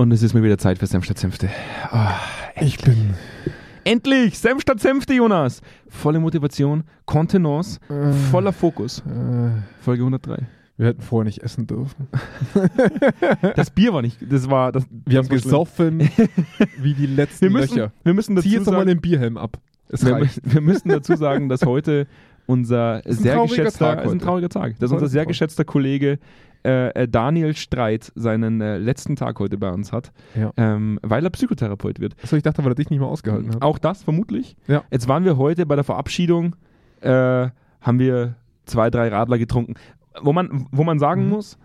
Und es ist mal wieder Zeit für Senf statt Senfte. Oh, Ich bin. endlich! Senf statt Senfte, Jonas! Volle Motivation, Kontenance, Äh, voller Fokus. äh, Folge 103. wir hätten vorher nicht essen dürfen. Das Bier war nicht, das war, das, Wir haben das schlimm. gesoffen wie die letzten Wir müssen, Löcher. wir müssen Zieh dazu jetzt nochmal den Bierhelm ab. Wir, wir müssen dazu sagen, dass heute unser sehr geschätzter, ist ein trauriger Tag, dass unser sehr geschätzter Kollege äh, äh, Daniel Streit seinen äh, letzten Tag heute bei uns hat, Ja. ähm, weil er Psychotherapeut wird. Achso, ich dachte, weil er dich nicht mehr ausgehalten hat. Auch das vermutlich. Ja. Jetzt waren wir heute bei der Verabschiedung, äh, haben wir zwei, drei Radler getrunken. Wo man, wo man sagen Mhm. muss,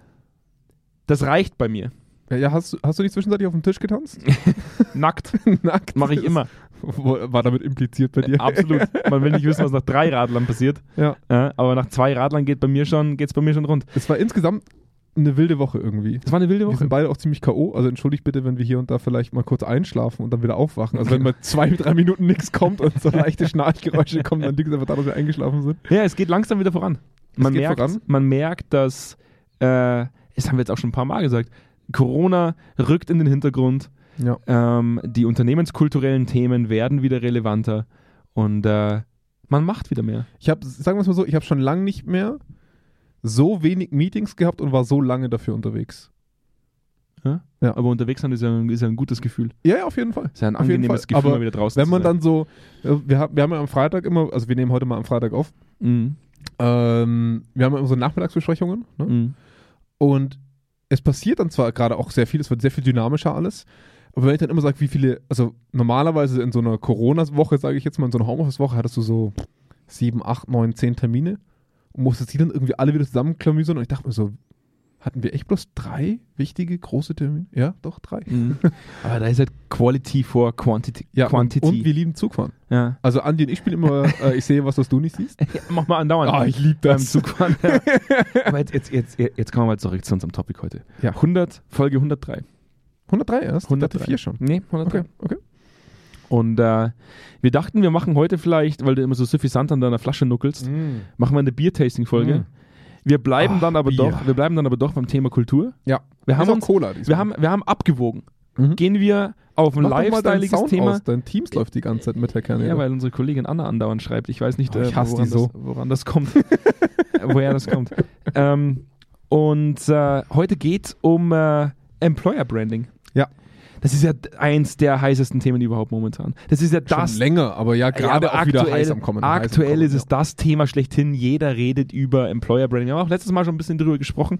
das reicht bei mir. Ja, hast, du- hast du nicht zwischenzeitlich auf dem Tisch getanzt? Nackt Nackt. mache ich immer. War damit impliziert bei dir? Absolut. Man will nicht wissen, was nach drei Radlern passiert. Ja. Äh, aber nach zwei Radlern geht bei mir schon, geht's bei mir schon rund. Es war insgesamt eine wilde Woche irgendwie. Das war eine wilde Wir Woche. sind beide auch ziemlich K.O. Also entschuldigt bitte, wenn wir hier und da vielleicht mal kurz einschlafen und dann wieder aufwachen. Also wenn mal zwei, drei Minuten nichts kommt und so leichte Schnarchgeräusche kommen, dann liegt es einfach daran, dass wir eingeschlafen sind. Ja, es geht langsam wieder voran. Man, merkt, voran? man merkt, dass, äh, das haben wir jetzt auch schon ein paar Mal gesagt, Corona rückt in den Hintergrund. Ja. Ähm, die unternehmenskulturellen Themen werden wieder relevanter und äh, man macht wieder mehr. Ich habe, sagen wir es mal so, ich habe schon lange nicht mehr so wenig Meetings gehabt und war so lange dafür unterwegs. Aber unterwegs sein ist ja, ist ja ein gutes Gefühl. Ja, ja, auf jeden Fall. Ist ja ein Auf angenehmes. Gefühl, Aber mal wieder draußen Wenn man dann so, äh, wir, haben- wir haben ja am Freitag immer, also wir nehmen heute mal am Freitag auf, Mhm. ähm, wir haben ja immer so Nachmittagsbesprechungen ne? Mhm. und es passiert dann zwar gerade auch sehr viel, es wird sehr viel dynamischer alles, aber wenn ich dann immer sage, wie viele, also normalerweise in so einer Corona-Woche, sage ich jetzt mal, in so einer Homeoffice-Woche hattest du so sieben, acht, neun, zehn Termine und musstest die dann irgendwie alle wieder zusammenklamüsern und ich dachte mir so, hatten wir echt bloß drei wichtige, große Termine? Ja, doch, drei. Mhm. Aber da ist halt Quality vor Quantity. Ja, und, Quantity. und wir lieben Zugfahren. ja. Also Andi und ich spielen immer, äh, ich sehe was, was du nicht siehst. Ja, Mach mal andauernd. Ah, ich liebe das. Zugfahren. Ja. Aber jetzt, jetzt, jetzt, jetzt kommen wir mal zurück zu unserem Topic heute. Ja. 100, Folge 103. 103 erst? 103. Ich dachte vier schon. Nee, 103. Okay, okay. Und äh, wir dachten, wir machen heute vielleicht, weil du immer so suffisant an deiner Flasche nuckelst, machen wir eine Bier-Tasting-Folge. Mm. Wir bleiben Ah, dann aber Bier. doch, wir bleiben dann aber doch beim Thema Kultur. Ja. Wir haben uns, Cola diesmal. wir haben, wir haben abgewogen. Mhm. Gehen wir auf ein lifestyleiges Thema? Aus. Dein Teams läuft die ganze Zeit mit, Herr Kerneder. Ja, weil unsere Kollegin Anna andauernd schreibt. Ich weiß nicht, Oh, ich äh, woran, so. das, woran das kommt. woher das kommt. Ähm, und äh, heute geht um äh, Employer Branding. Ja. Das ist ja eins der heißesten Themen überhaupt momentan. Das ist ja Schon das. länger, aber ja, gerade Ja, auch wieder aktuell- heiß am Kommen. heiß am Aktuell Kommen, ist es das Thema schlechthin. Jeder redet über Employer Branding. Wir haben auch letztes Mal schon ein bisschen drüber gesprochen,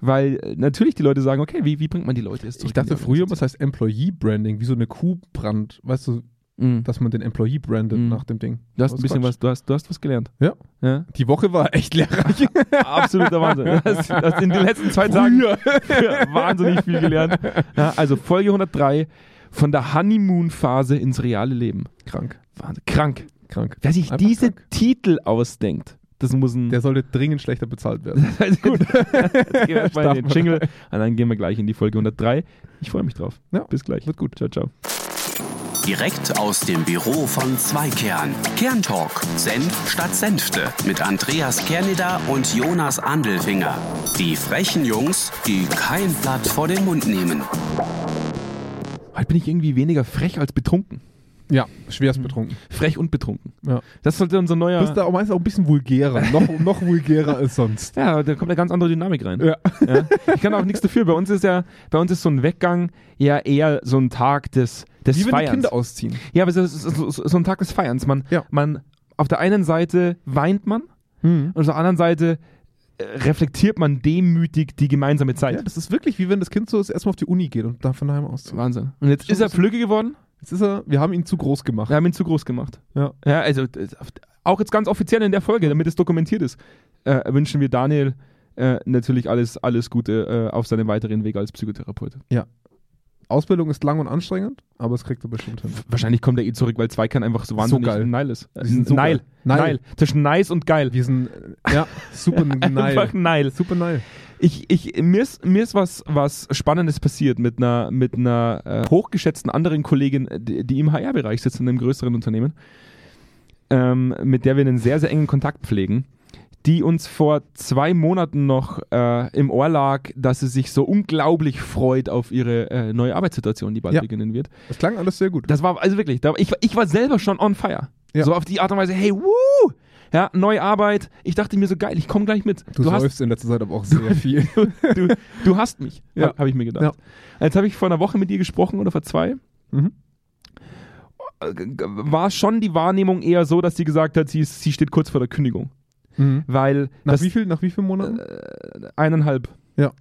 weil äh, natürlich die Leute sagen, okay, wie, wie bringt man die Leute jetzt Ich zurück in dachte früher, was heißt Employee Branding, wie so eine Kuhbrand, weißt du, Mhm. dass man den Employee brandet Mhm. nach dem Ding. Du hast Das ein bisschen Quatsch. was, du hast, du hast was gelernt. Ja. ja. Die Woche war echt lehrreich. Absoluter Wahnsinn. Du hast, du hast in den letzten zwei Tagen wahnsinnig viel gelernt. Ja, also Folge 103 von der Honeymoon-Phase ins reale Leben. Krank, Wahnsinn. Krank. krank. Wer sich Einfach diese krank. Titel ausdenkt, das muss ein. Der sollte dringend schlechter bezahlt werden. Gut. Jetzt gehen wir erstmal in den. Jingle und dann gehen wir gleich in die Folge 103. Ich freue mich drauf. Ja. Bis gleich. Wird gut. Ciao, ciao. Direkt aus dem Büro von Zweikern. Kerntalk. Senf statt Senfte. Mit Andreas Kerneder und Jonas Andelfinger. Die frechen Jungs, die kein Blatt vor den Mund nehmen. Heute bin ich irgendwie weniger frech als betrunken. Ja, schwerst betrunken. Frech und betrunken. Ja. Das sollte unser neuer. Du bist da auch meistens auch ein bisschen vulgärer. noch, noch vulgärer als sonst. Ja, da kommt eine ganz andere Dynamik rein. Ja. Ja. Ich kann auch nichts dafür. Bei uns ist ja, bei uns ist so ein Weggang ja eher so ein Tag des, des Wie wenn die Feierns. Kinder ausziehen. Ja, aber so, so, so, ein Tag des Feierns. Man, Ja. man, auf der einen Seite weint man und auf der anderen Seite äh, reflektiert man demütig die gemeinsame Zeit. Ja, das ist wirklich wie wenn das Kind so erstmal auf die Uni geht und dann von daheim auszieht. Wahnsinn. Und jetzt Schon ist er flügge geworden. Jetzt ist er, wir haben ihn zu groß gemacht. Wir haben ihn zu groß gemacht. Ja. Ja, also äh, auch jetzt ganz offiziell in der Folge, damit es dokumentiert ist, äh, wünschen wir Daniel äh, natürlich alles, alles Gute äh, auf seinem weiteren Weg als Psychotherapeut. Ausbildung ist lang und anstrengend, aber es kriegt er bestimmt hin. Wahrscheinlich kommt er eh zurück, weil Zweikern einfach so wahnsinnig geil. Nile ist. Äh, Die sind so Nile. geil. Nile. Nile. Zwischen nice und geil. Wir sind, äh, ja, super Einfach Nile. Nile. Super Nile. Ich, ich, mir ist, mir ist was, was Spannendes passiert mit einer, mit einer äh, hochgeschätzten anderen Kollegin, die, die im HR-Bereich sitzt in einem größeren Unternehmen, ähm, mit der wir einen sehr, sehr engen Kontakt pflegen. Die uns vor zwei Monaten noch äh, im Ohr lag, dass sie sich so unglaublich freut auf ihre äh, neue Arbeitssituation, die bald Ja. beginnen wird. Das klang alles sehr gut. Das war also wirklich, da, ich, ich war selber schon on fire. Ja. So auf die Art und Weise, hey, woo! Ja, neue Arbeit. Ich dachte mir so geil, ich komme gleich mit. Du, hast, säufst in letzter Zeit aber auch sehr viel. du, du hast mich, Ja. habe hab ich mir gedacht. Ja. Jetzt habe ich vor einer Woche mit dir gesprochen oder vor zwei. mhm. Äh, War schon die Wahrnehmung eher so, dass sie gesagt hat, sie, ist, sie steht kurz vor der Kündigung. Mhm. Weil Nach, das wie viel, nach wie vielen Monaten? eineinhalb. Ja.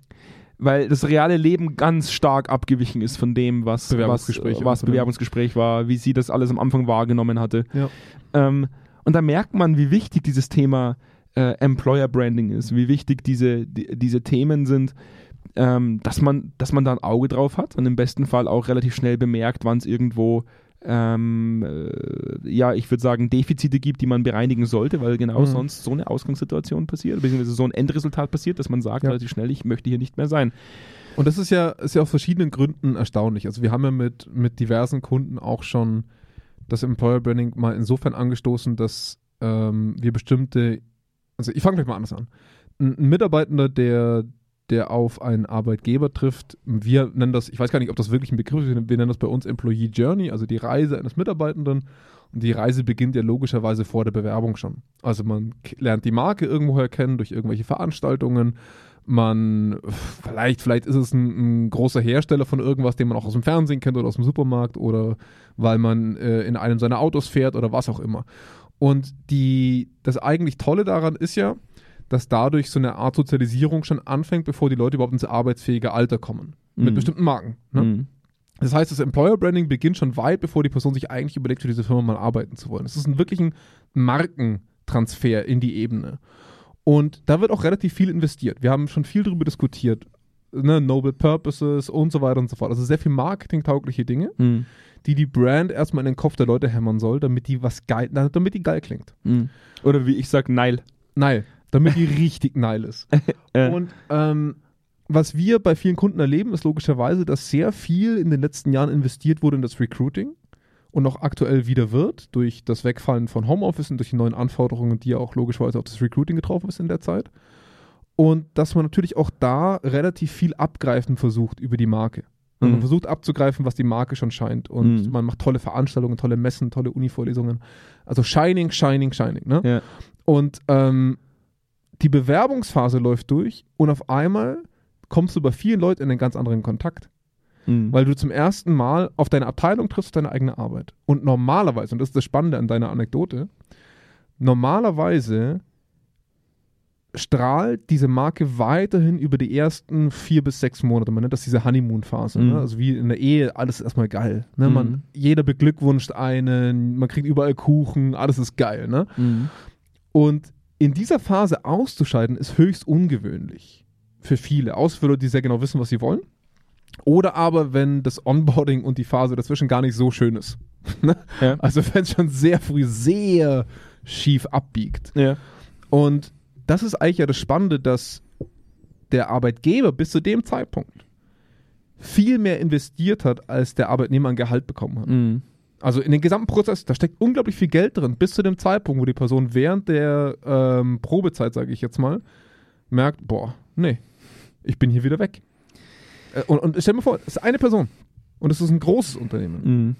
Weil das reale Leben ganz stark abgewichen ist von dem, was, was, Bewerbungsgespräch was ne? Bewerbungsgespräch war, wie sie das alles am Anfang wahrgenommen hatte. Ja. Ähm, und da merkt man, wie wichtig dieses Thema äh, Employer Branding ist, wie wichtig diese, die, diese Themen sind, ähm, dass, man, dass man da ein Auge drauf hat und im besten Fall auch relativ schnell bemerkt, wann es irgendwo ähm, äh, ja, ich würde sagen, Defizite gibt, die man bereinigen sollte, weil genau Mhm. sonst so eine Ausgangssituation passiert, beziehungsweise so ein Endresultat passiert, dass man sagt Ja. relativ schnell, ich möchte hier nicht mehr sein. Und das ist ja, ist ja aus verschiedenen Gründen erstaunlich. Also wir haben ja mit, mit diversen Kunden auch schon das Employer Branding mal insofern angestoßen, dass ähm, wir bestimmte, also ich fange gleich mal anders an. Ein, ein Mitarbeitender, der, der auf einen Arbeitgeber trifft, wir nennen das, ich weiß gar nicht, ob das wirklich ein Begriff ist, wir nennen das bei uns Employee Journey, also die Reise eines Mitarbeitenden. Und die Reise beginnt ja logischerweise vor der Bewerbung schon. Also man lernt die Marke irgendwoher kennen durch irgendwelche Veranstaltungen. Man, vielleicht, vielleicht ist es ein, ein großer Hersteller von irgendwas, den man auch aus dem Fernsehen kennt oder aus dem Supermarkt oder weil man äh, in einem seiner Autos fährt oder was auch immer. Und die, das eigentlich Tolle daran ist ja, dass dadurch so eine Art Sozialisierung schon anfängt, bevor die Leute überhaupt ins arbeitsfähige Alter kommen. Mit Mhm. bestimmten Marken. Ne? Mhm. Das heißt, das Employer Branding beginnt schon weit, bevor die Person sich eigentlich überlegt, für diese Firma mal arbeiten zu wollen. Es ist ein wirklich ein Markentransfer in die Ebene. Und da wird auch relativ viel investiert. Wir haben schon viel darüber diskutiert. Ne, Noble Purposes und so weiter und so fort. Also sehr viel marketingtaugliche Dinge, Mhm. die die Brand erstmal in den Kopf der Leute hämmern soll, damit die was geil, damit die geil klingt. Mhm. Oder wie ich sage, Nile. Nein, damit die richtig geil ist. Und ähm, was wir bei vielen Kunden erleben, ist logischerweise, dass sehr viel in den letzten Jahren investiert wurde in das Recruiting und auch aktuell wieder wird durch das Wegfallen von Homeoffice und durch die neuen Anforderungen, die ja auch logischerweise auf das Recruiting getroffen ist in der Zeit. Und dass man natürlich auch da relativ viel abgreifen versucht über die Marke. Man Mhm. versucht abzugreifen, was die Marke schon scheint. Und Mhm. man macht tolle Veranstaltungen, tolle Messen, tolle Uni-Vorlesungen. Also Shining, Shining, Shining. Ne? Ja. Und ähm, die Bewerbungsphase läuft durch und auf einmal kommst du bei vielen Leuten in einen ganz anderen Kontakt. Mhm. Weil du zum ersten Mal auf deine Abteilung triffst, deine eigene Arbeit. Und normalerweise, und das ist das Spannende an deiner Anekdote, normalerweise strahlt diese Marke weiterhin über die ersten vier bis sechs Monate. Man nennt das diese Honeymoon-Phase. Mhm. Ne? Also wie in der Ehe, alles ist erstmal geil. Ne? Mhm. Man, jeder beglückwünscht einen, man kriegt überall Kuchen, alles ist geil. Ne? Mhm. Und in dieser Phase auszuscheiden, ist höchst ungewöhnlich für viele. Leute, die sehr genau wissen, was sie wollen. Oder aber, wenn das Onboarding und die Phase dazwischen gar nicht so schön ist. Ne? Ja. Also wenn es schon sehr früh sehr schief abbiegt. Ja. Und das ist eigentlich ja das Spannende, dass der Arbeitgeber bis zu dem Zeitpunkt viel mehr investiert hat, als der Arbeitnehmer an Gehalt bekommen hat. Mhm. Also in den gesamten Prozess, da steckt unglaublich viel Geld drin, bis zu dem Zeitpunkt, wo die Person während der ähm, Probezeit, sage ich jetzt mal, merkt, boah, nee, ich bin hier wieder weg. Äh, und, und stell mir vor, es ist eine Person und es ist ein großes Unternehmen. Mhm.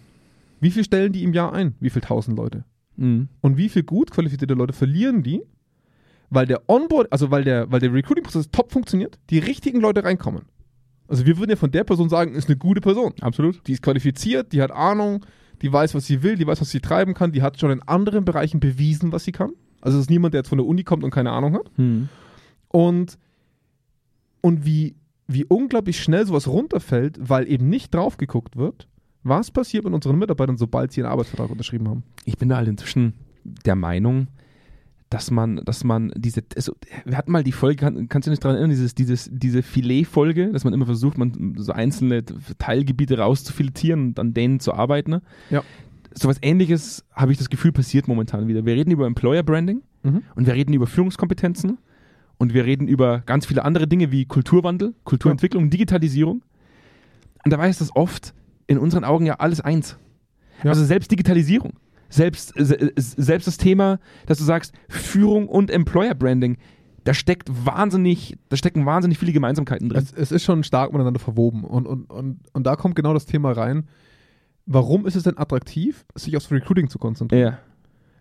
Wie viel stellen die im Jahr ein? Wie viel tausend Leute? Mhm. Und wie viel gut qualifizierte Leute verlieren die, weil der Onboard, also weil der, weil der Recruiting-Prozess top funktioniert, die richtigen Leute reinkommen. Also wir würden ja von der Person sagen, ist eine gute Person. Absolut. Die ist qualifiziert, die hat Ahnung, die weiß, was sie will, die weiß, was sie treiben kann, die hat schon in anderen Bereichen bewiesen, was sie kann. Also es ist niemand, der jetzt von der Uni kommt und keine Ahnung hat. Mhm. Und, und wie, wie unglaublich schnell sowas runterfällt, weil eben nicht drauf geguckt wird, was passiert mit unseren Mitarbeitern, sobald sie einen Arbeitsvertrag unterschrieben haben. Ich bin da halt inzwischen der Meinung, dass man, dass man diese, also, wir hatten mal die Folge, kann, kannst du dich daran erinnern, dieses, dieses, diese Filet-Folge, dass man immer versucht, man so einzelne Teilgebiete rauszufiletieren und an denen zu arbeiten. Ne? Ja. So was ähnliches habe ich das Gefühl passiert momentan wieder. Wir reden über Employer Branding Mhm. und wir reden über Führungskompetenzen und wir reden über ganz viele andere Dinge wie Kulturwandel, Kulturentwicklung, Digitalisierung. Und dabei ist das oft in unseren Augen ja alles eins. Ja. Also selbst Digitalisierung. Selbst, se- selbst das Thema, dass du sagst, Führung und Employer Branding, da steckt wahnsinnig, da stecken wahnsinnig viele Gemeinsamkeiten drin. Es, es ist schon stark miteinander verwoben. Und, und, und, und da kommt genau das Thema rein. Warum ist es denn attraktiv, sich aufs Recruiting zu konzentrieren? ja.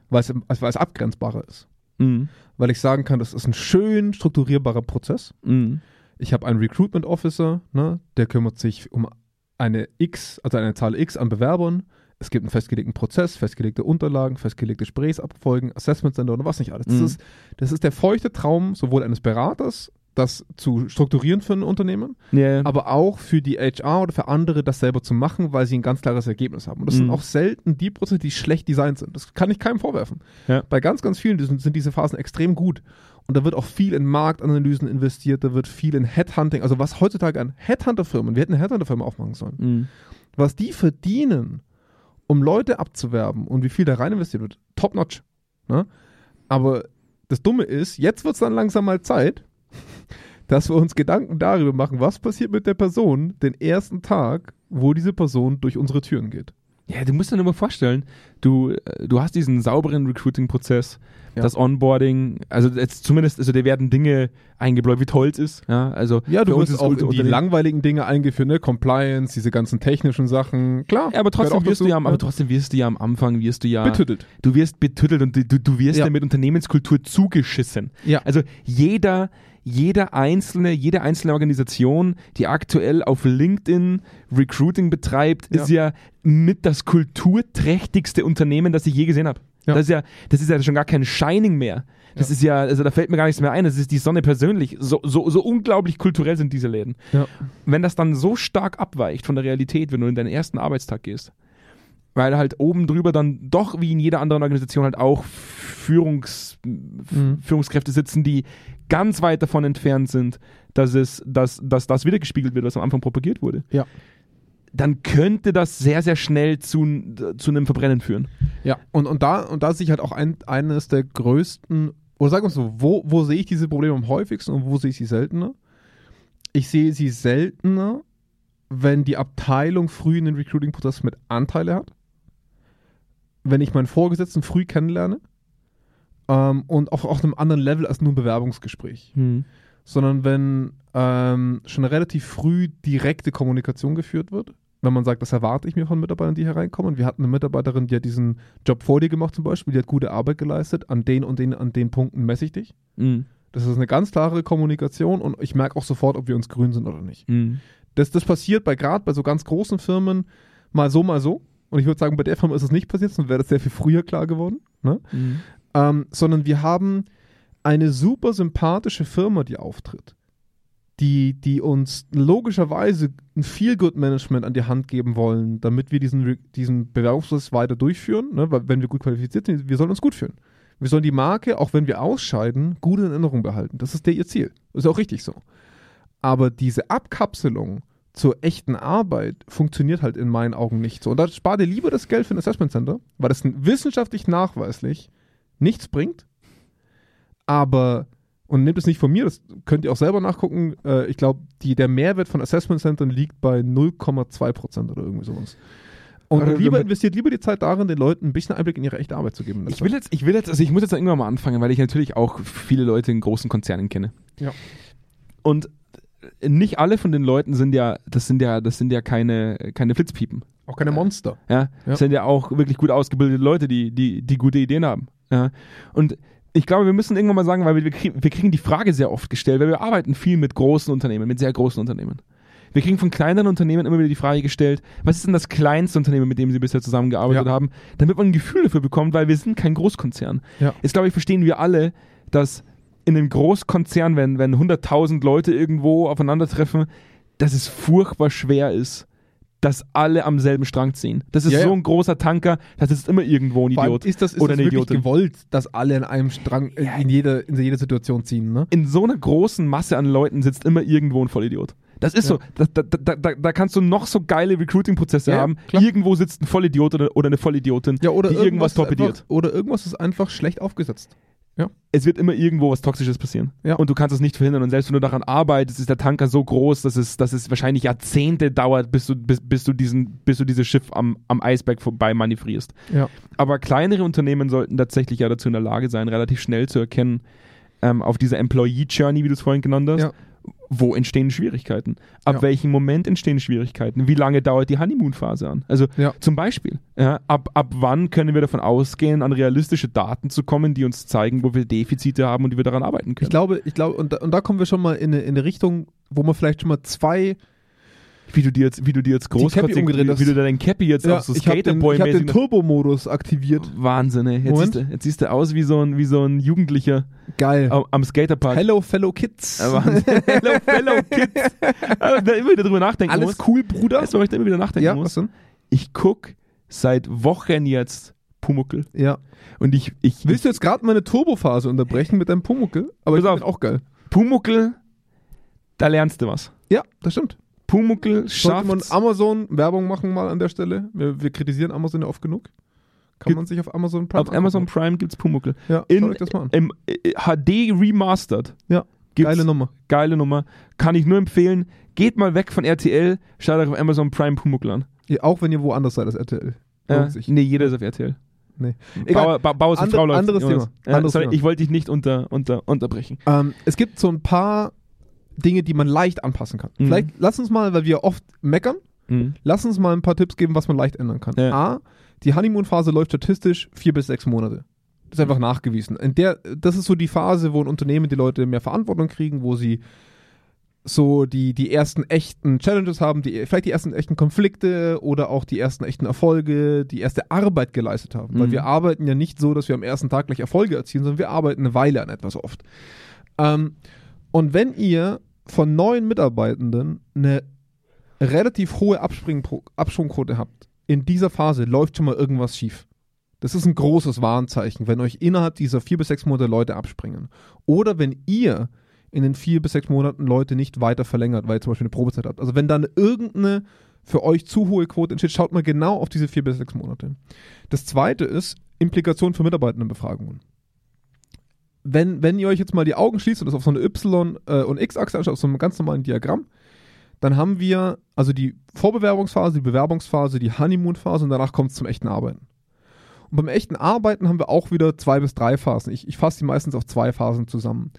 Weil, es, also weil es abgrenzbarer ist. Mhm. Weil ich sagen kann, das ist ein schön strukturierbarer Prozess. Mhm. Ich habe einen Recruitment Officer, ne, der kümmert sich um eine X, also eine Zahl X an Bewerbern. Es gibt einen festgelegten Prozess, festgelegte Unterlagen, festgelegte Gesprächsabfolgen, Assessment Center und was nicht alles. Das, Mhm. ist, das ist der feuchte Traum sowohl eines Beraters, das zu strukturieren für ein Unternehmen, Ja. aber auch für die HR oder für andere, das selber zu machen, weil sie ein ganz klares Ergebnis haben. Und das Mhm. sind auch selten die Prozesse, die schlecht designt sind. Das kann ich keinem vorwerfen. Ja. Bei ganz, ganz vielen sind, sind diese Phasen extrem gut. Und da wird auch viel in Marktanalysen investiert, da wird viel in Headhunting, also was heutzutage an Headhunter-Firmen, wir hätten eine Headhunter-Firma aufmachen sollen, Mhm. was die verdienen, um Leute abzuwerben und wie viel da rein investiert wird, top-notch. Ne? Aber das Dumme ist, jetzt wird es dann langsam mal Zeit, dass wir uns Gedanken darüber machen, was passiert mit der Person den ersten Tag, wo diese Person durch unsere Türen geht. Ja, du musst dir nur mal vorstellen, du, äh, du hast diesen sauberen Recruiting-Prozess, Ja. das Onboarding, also jetzt zumindest, also dir werden Dinge eingebläut, wie toll es ist. Ja, also Ja, du wirst auch die langweiligen Dinge eingeführt, ne? Compliance, diese ganzen technischen Sachen. Klar. Ja, aber trotzdem wirst du ja, am- ne? aber trotzdem wirst du ja am Anfang wirst du ja, betüttelt. du wirst betüttelt und du, du wirst ja. Ja. mit Unternehmenskultur zugeschissen. Ja. Also jeder, jeder einzelne, jede einzelne Organisation, die aktuell auf LinkedIn Recruiting betreibt, Ja. ist ja mit das kulturträchtigste Unternehmen, das ich je gesehen habe. Ja. Das ist ja, das ist ja schon gar kein Shining mehr. Das Ja. ist ja, also da fällt mir gar nichts mehr ein. Das ist die Sonne persönlich. So, so, so unglaublich kulturell sind diese Läden. Ja. Wenn das dann so stark abweicht von der Realität, wenn du in deinen ersten Arbeitstag gehst, weil halt oben drüber dann doch wie in jeder anderen Organisation halt auch Führungs, Mhm. Führungskräfte sitzen, die ganz weit davon entfernt sind, dass es, dass, dass das wiedergespiegelt wird, was am Anfang propagiert wurde. Ja. Dann könnte das sehr, sehr schnell zu, zu einem Verbrennen führen. Ja, und, und, da, und da sehe ich halt auch ein, eines der größten, oder sagen wir so, wo, wo sehe ich diese Probleme am häufigsten und wo sehe ich sie seltener? Ich sehe sie seltener, wenn die Abteilung früh in den Recruiting-Prozess mit Anteile hat, wenn ich meinen Vorgesetzten früh kennenlerne ähm, und auch auf einem anderen Level als nur ein Bewerbungsgespräch, sondern wenn ähm, schon relativ früh direkte Kommunikation geführt wird, wenn man sagt, das erwarte ich mir von Mitarbeitern, die hier reinkommen. Wir hatten eine Mitarbeiterin, die hat diesen Job vor dir gemacht zum Beispiel, die hat gute Arbeit geleistet, an den und den, an den Punkten messe ich dich. Mhm. Das ist eine ganz klare Kommunikation und ich merke auch sofort, ob wir uns grün sind oder nicht. Mhm. Das, das passiert bei gerade bei so ganz großen Firmen mal so, mal so. Und ich würde sagen, bei der Firma ist es nicht passiert, sonst wäre das sehr viel früher klar geworden. Ne? Mhm. ähm, sondern wir haben eine super sympathische Firma, die auftritt, die, die uns logischerweise ein Feel-Good-Management an die Hand geben wollen, damit wir diesen, diesen Bewerbungsprozess weiter durchführen, ne? weil wenn wir gut qualifiziert sind, wir sollen uns gut fühlen. Wir sollen die Marke, auch wenn wir ausscheiden, gut in Erinnerung behalten. Das ist der ihr Ziel. Das ist auch richtig so. Aber diese Abkapselung zur echten Arbeit funktioniert halt in meinen Augen nicht so. Und da spar dir lieber das Geld für ein Assessment Center, weil das wissenschaftlich nachweislich nichts bringt. Aber, und nehmt es nicht von mir, das könnt ihr auch selber nachgucken, äh, ich glaube, der Mehrwert von Assessment Centern liegt bei 0,2 Prozent oder irgendwie sowas. Und lieber investiert lieber die Zeit darin, den Leuten ein bisschen Einblick in ihre echte Arbeit zu geben. Ich will jetzt, ich will jetzt, also ich muss jetzt irgendwann mal anfangen, weil ich natürlich auch viele Leute in großen Konzernen kenne. Ja. Und nicht alle von den Leuten sind ja, das sind ja, das sind ja keine, keine Flitzpiepen. auch keine Monster. Ja, Ja. das sind ja auch wirklich gut ausgebildete Leute, die, die, die gute Ideen haben. Ja. Und ich glaube, wir müssen irgendwann mal sagen, weil wir, wir, kriegen, wir kriegen die Frage sehr oft gestellt, weil wir arbeiten viel mit großen Unternehmen, mit sehr großen Unternehmen. Wir kriegen von kleineren Unternehmen immer wieder die Frage gestellt, was ist denn das kleinste Unternehmen, mit dem sie bisher zusammengearbeitet Ja. haben, damit man ein Gefühl dafür bekommt, weil wir sind kein Großkonzern. Ja. Jetzt glaube ich, verstehen wir alle, dass in einem Großkonzern, wenn, wenn 100.000 Leute irgendwo aufeinandertreffen, dass es furchtbar schwer ist, dass alle am selben Strang ziehen. Das ist Ja, so ja. ein großer Tanker, das ist immer irgendwo ein Idiot. ist das, ist oder das wirklich Idiotin. gewollt, dass alle in einem Strang äh, in, jeder, in jeder Situation ziehen, ne? In so einer großen Masse an Leuten sitzt immer irgendwo ein Vollidiot. Das ist Ja. so, da, da, da, da, kannst du noch so geile Recruiting-Prozesse Ja, haben. klar. Irgendwo sitzt ein Vollidiot oder, oder eine Vollidiotin, Ja, oder die irgendwas einfach- torpediert. Oder irgendwas ist einfach schlecht aufgesetzt. Ja. Es wird immer irgendwo was Toxisches passieren. Ja. Und du kannst es nicht verhindern. Und selbst wenn du daran arbeitest, ist der Tanker so groß, dass es, dass es wahrscheinlich Jahrzehnte dauert, bis du, bis, bis du, diesen, bis du dieses Schiff am, am Eisberg vorbei manövrierst. Ja. Aber kleinere Unternehmen sollten tatsächlich ja dazu in der Lage sein, relativ schnell zu erkennen, ähm, auf dieser Employee Journey, wie du es vorhin genannt hast, Ja. Wo entstehen Schwierigkeiten? Ab Ja. welchem Moment entstehen Schwierigkeiten? Wie lange dauert die Honeymoon-Phase an? Also Ja. zum Beispiel, ja, ab, ab wann können wir davon ausgehen, an realistische Daten zu kommen, die uns zeigen, wo wir Defizite haben und wie wir daran arbeiten können? Ich glaube, ich glaube, und da, und da kommen wir schon mal in eine, in eine Richtung, wo man vielleicht schon mal zwei. Wie du dir jetzt, wie du dir jetzt umgedreht wie, hast. wie du dein Cappy jetzt auf so ich habe den, hab den Turbo-Modus aktiviert. Wahnsinn, ey. Jetzt siehst, du, jetzt siehst du aus wie so ein, wie so ein Jugendlicher Geil. am, am Skaterpark. Hello, fellow Kids. Ja, Wahnsinn. hello, hello, Kids. Aber da immer wieder drüber nachdenken Alles muss. cool, Bruder. Weißt du, ich da immer wieder nachdenken Ja, was muss? denn? Ich guck seit Wochen jetzt Pumuckel. Ja. Und ich, ich Willst du jetzt gerade meine Turbophase unterbrechen mit deinem Pumuckel? Aber Pass ich auf. auch geil. Pumuckel, da lernst du was. Ja, das stimmt. Pumuckl Sollte man schafft Amazon Werbung machen mal an der Stelle? Wir, wir kritisieren Amazon ja oft genug. Kann man sich auf Amazon Prime auf Amazon angucken. Prime gibt's Pumuckl. Ja, In, schaut euch das mal an. Im äh, HD Remastered. Ja, geile Nummer. geile Nummer. Kann ich nur empfehlen. Geht mal weg von RTL, schaut euch auf Amazon Prime Pumuckl an. Ja, auch wenn ihr woanders seid als RTL. Äh, Lohnt sich. nee, jeder ist auf RTL. Nee. Egal. Bauer, ba Bauers und Ander- Frau läuft. anderes Jonas. Thema. Ja, Anderes sorry, Thema. Ich wollte dich nicht unter, unter, unterbrechen. Ähm, es gibt so ein paar Dinge, die man leicht anpassen kann. Mhm. Vielleicht lass uns mal, weil wir oft meckern, Mhm. lass uns mal ein paar Tipps geben, was man leicht ändern kann. Ja. A, die Honeymoon-Phase läuft statistisch vier bis sechs Monate. Das ist einfach nachgewiesen. In der, das ist so die Phase, wo ein Unternehmen die Leute mehr Verantwortung kriegen, wo sie so die, die ersten echten Challenges haben, die, vielleicht die ersten echten Konflikte oder auch die ersten echten Erfolge, die erste Arbeit geleistet haben. Weil Mhm. wir arbeiten ja nicht so, dass wir am ersten Tag gleich Erfolge erzielen, sondern wir arbeiten eine Weile an etwas oft. Ähm, und wenn ihr von neuen Mitarbeitenden eine relativ hohe Absprungquote habt, in dieser Phase läuft schon mal irgendwas schief. Das ist ein großes Warnzeichen, wenn euch innerhalb dieser vier bis sechs Monate Leute abspringen. Oder wenn ihr in den vier bis sechs Monaten Leute nicht weiter verlängert, weil ihr zum Beispiel eine Probezeit habt. Also wenn dann irgendeine für euch zu hohe Quote entsteht, schaut mal genau auf diese vier bis sechs Monate. Das zweite ist Implikation für Mitarbeitendenbefragungen. Wenn, wenn ihr euch jetzt mal die Augen schließt und das auf so eine Y- äh, und X-Achse anschaut, auf so einem ganz normalen Diagramm, dann haben wir also die Vorbewerbungsphase, die Bewerbungsphase, die Honeymoon-Phase und danach kommt es zum echten Arbeiten. Und beim echten Arbeiten haben wir auch wieder zwei bis drei Phasen. Ich, ich fasse die meistens auf zwei Phasen zusammen.